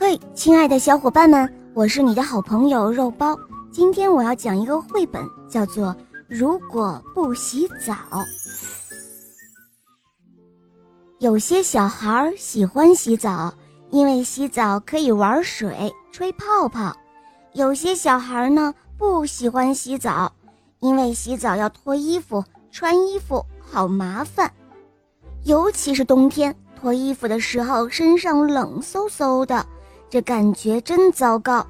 嘿，亲爱的小伙伴们，我是你的好朋友肉包。今天我要讲一个绘本，叫做《如果不洗澡》。有些小孩喜欢洗澡，因为洗澡可以玩水、吹泡泡；有些小孩呢不喜欢洗澡，因为洗澡要脱衣服、穿衣服，好麻烦。尤其是冬天。脱衣服的时候，身上冷飕飕的，这感觉真糟糕。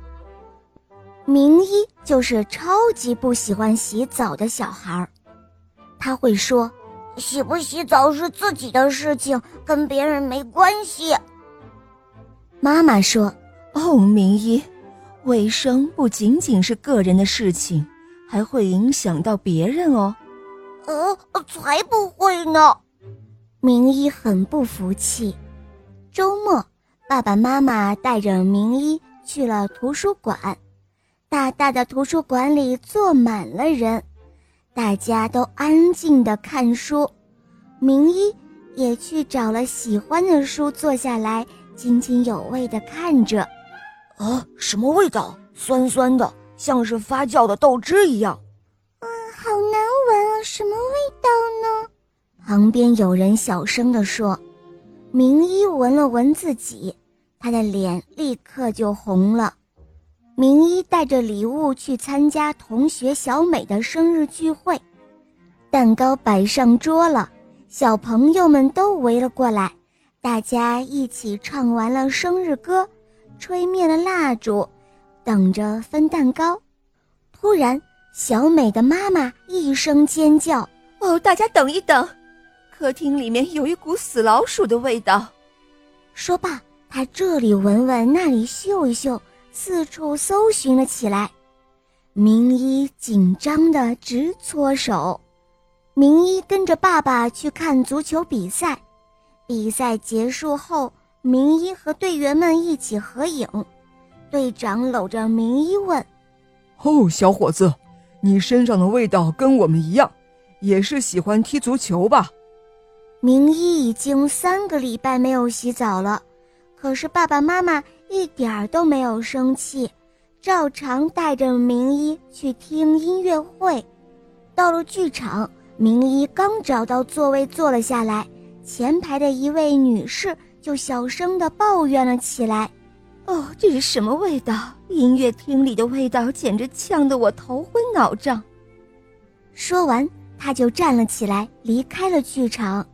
明一就是超级不喜欢洗澡的小孩儿，他会说：“洗不洗澡是自己的事情，跟别人没关系。”妈妈说：“哦，明一，卫生不仅仅是个人的事情，还会影响到别人哦。”“呃，才不会呢。”明一很不服气。周末，爸爸妈妈带着明一去了图书馆。大大的图书馆里坐满了人，大家都安静地看书。明一也去找了喜欢的书，坐下来津津有味地看着。啊，什么味道？酸酸的，像是发酵的豆汁一样。嗯，好难闻啊，什么味道呢？旁边有人小声地说：“明一闻了闻自己，他的脸立刻就红了。”明一带着礼物去参加同学小美的生日聚会，蛋糕摆上桌了，小朋友们都围了过来，大家一起唱完了生日歌，吹灭了蜡烛，等着分蛋糕。突然，小美的妈妈一声尖叫：“哦，大家等一等！”客厅里面有一股死老鼠的味道。说罢，他这里闻闻，那里嗅一嗅，四处搜寻了起来。明一紧张的直搓手。明一跟着爸爸去看足球比赛。比赛结束后，明一和队员们一起合影。队长搂着明一问：“哦，小伙子，你身上的味道跟我们一样，也是喜欢踢足球吧？”明一已经三个礼拜没有洗澡了，可是爸爸妈妈一点儿都没有生气，照常带着明一去听音乐会。到了剧场，明一刚找到座位坐了下来，前排的一位女士就小声地抱怨了起来：“哦，这是什么味道？音乐厅里的味道简直呛得我头昏脑胀。”说完，她就站了起来，离开了剧场。